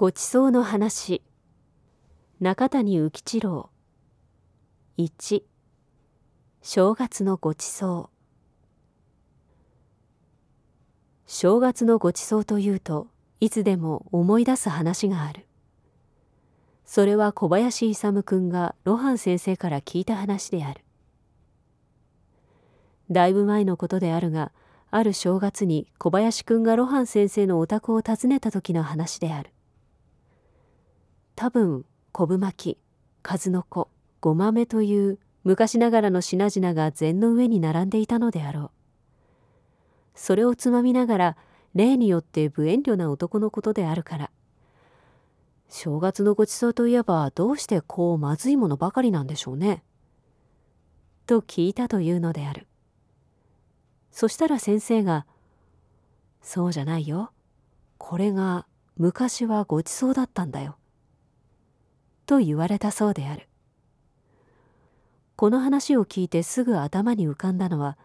ごちそうの話。中谷浮吉郎。1正月のごちそう。正月のごちそうというといつでも思い出す話がある。それは小林勇君が露伴先生から聞いた話である。だいぶ前のことであるがある正月に小林君が露伴先生のお宅を訪ねた時の話である。多分昆布巻き数の子ごまめという昔ながらの品々が膳の上に並んでいたのであろう。それをつまみながら例によって無遠慮な男のことであるから。正月のごちそうといえばどうしてこうまずいものばかりなんでしょうね。と聞いたというのである。そしたら先生が「そうじゃないよ。これが昔はごちそうだったんだよ」と言われたそうである。この話を聞いてすぐ頭に浮かんだのは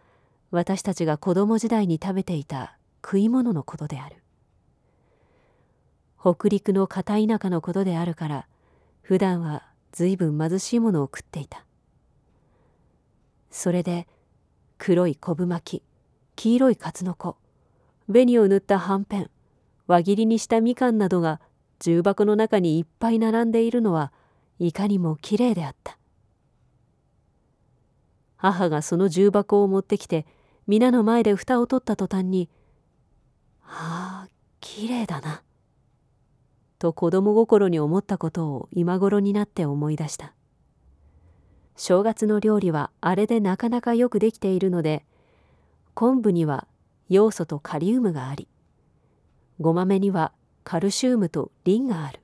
私たちが子供時代に食べていた食い物のことである。北陸の片田舎のことであるから普段は随分貧しいものを食っていた。それで黒い昆布巻き黄色いカツノコ紅を塗ったはんぺん輪切りにしたみかんなどが重箱の中にいっぱい並んでいるのはいかにもきれいであった。母がその重箱を持ってきて皆の前で蓋を取った途端に「ああきれいだな」と子供心に思ったことを今頃になって思い出した。正月の料理はあれでなかなかよくできているので昆布には要素とカリウムがありごまめにはカルシウムとリンがある。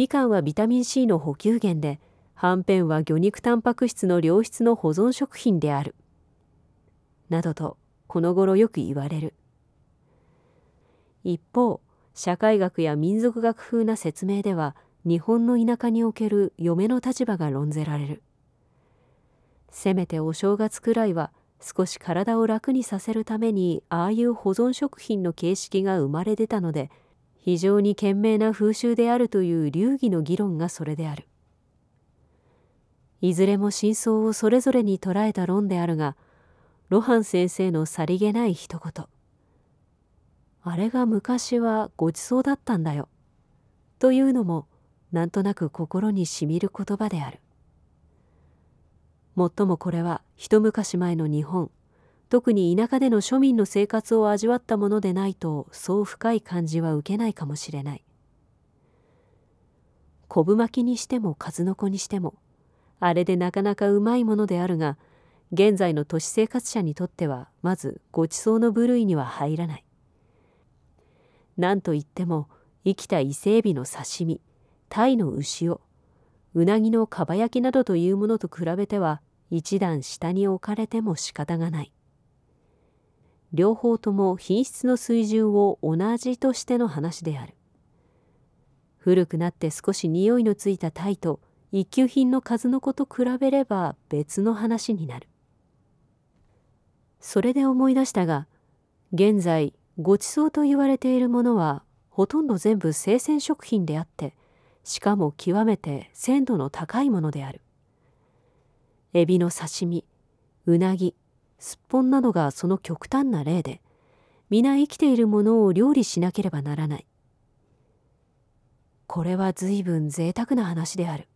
みかんはビタミン C の補給源ではんぺんは魚肉タンパク質の良質の保存食品である。などとこの頃よく言われる。一方社会学や民族学風な説明では日本の田舎における嫁の立場が論ぜられる。せめてお正月くらいは少し体を楽にさせるためにああいう保存食品の形式が生まれ出たので非常に賢明な風習であるという流儀の議論がそれである。いずれも真相をそれぞれに捉えた論であるが露伴先生のさりげない一言。あれが昔はごちそうだったんだよ。というのもなんとなく心にしみる言葉である。もっともこれは一昔前の日本特に田舎での庶民の生活を味わったものでないとそう深い感じは受けないかもしれない。昆布巻きにしても数の子にしてもあれでなかなかうまいものであるが現在の都市生活者にとってはまずごちそうの部類には入らない。何といっても生きた伊勢エビの刺身鯛の牛をうなぎのかば焼きなどというものと比べては一段下に置かれても仕方がない。両方とも品質の水準を同じとしての話である。古くなって少し匂いのついた鯛と一級品の数の子と比べれば別の話になる。それで思い出したが現在ごちそうと言われているものはほとんど全部生鮮食品であってしかも極めて鮮度の高いものである。エビの刺身うなぎすっぽんなどがその極端な例で皆生きているものを料理しなければならない。これは随分贅沢な話である。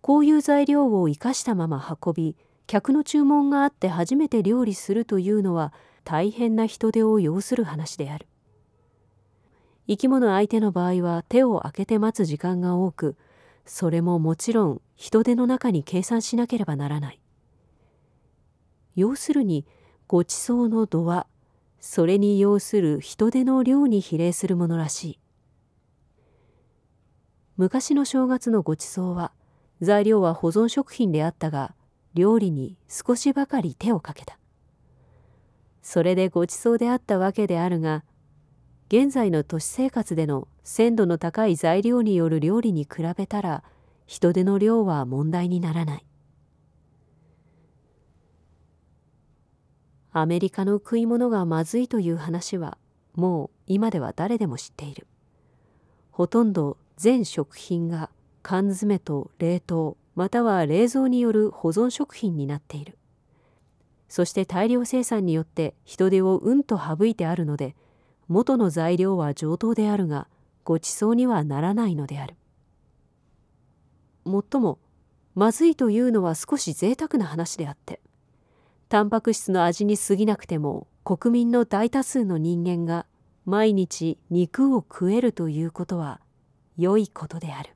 こういう材料を生かしたまま運び客の注文があって初めて料理するというのは大変な人手を要する話である。生き物相手の場合は手を開けて待つ時間が多くそれももちろん人手の中に計算しなければならない。要するにごちそうの度はそれに要する人手の量に比例するものらしい。昔の正月のごちそうは材料は保存食品であったが料理に少しばかり手をかけた。それでごちそうであったわけであるが現在の都市生活での鮮度の高い材料による料理に比べたら人手の量は問題にならない。アメリカの食い物がまずいという話はもう今では誰でも知っている。ほとんど全食品が缶詰と冷凍または冷蔵による保存食品になっている。そして大量生産によって人手をうんと省いてあるので元の材料は上等であるがごちそうにはならないのである。もっともまずいというのは少し贅沢な話であってタンパク質の味に過ぎなくても国民の大多数の人間が毎日肉を食えるということは良いことである。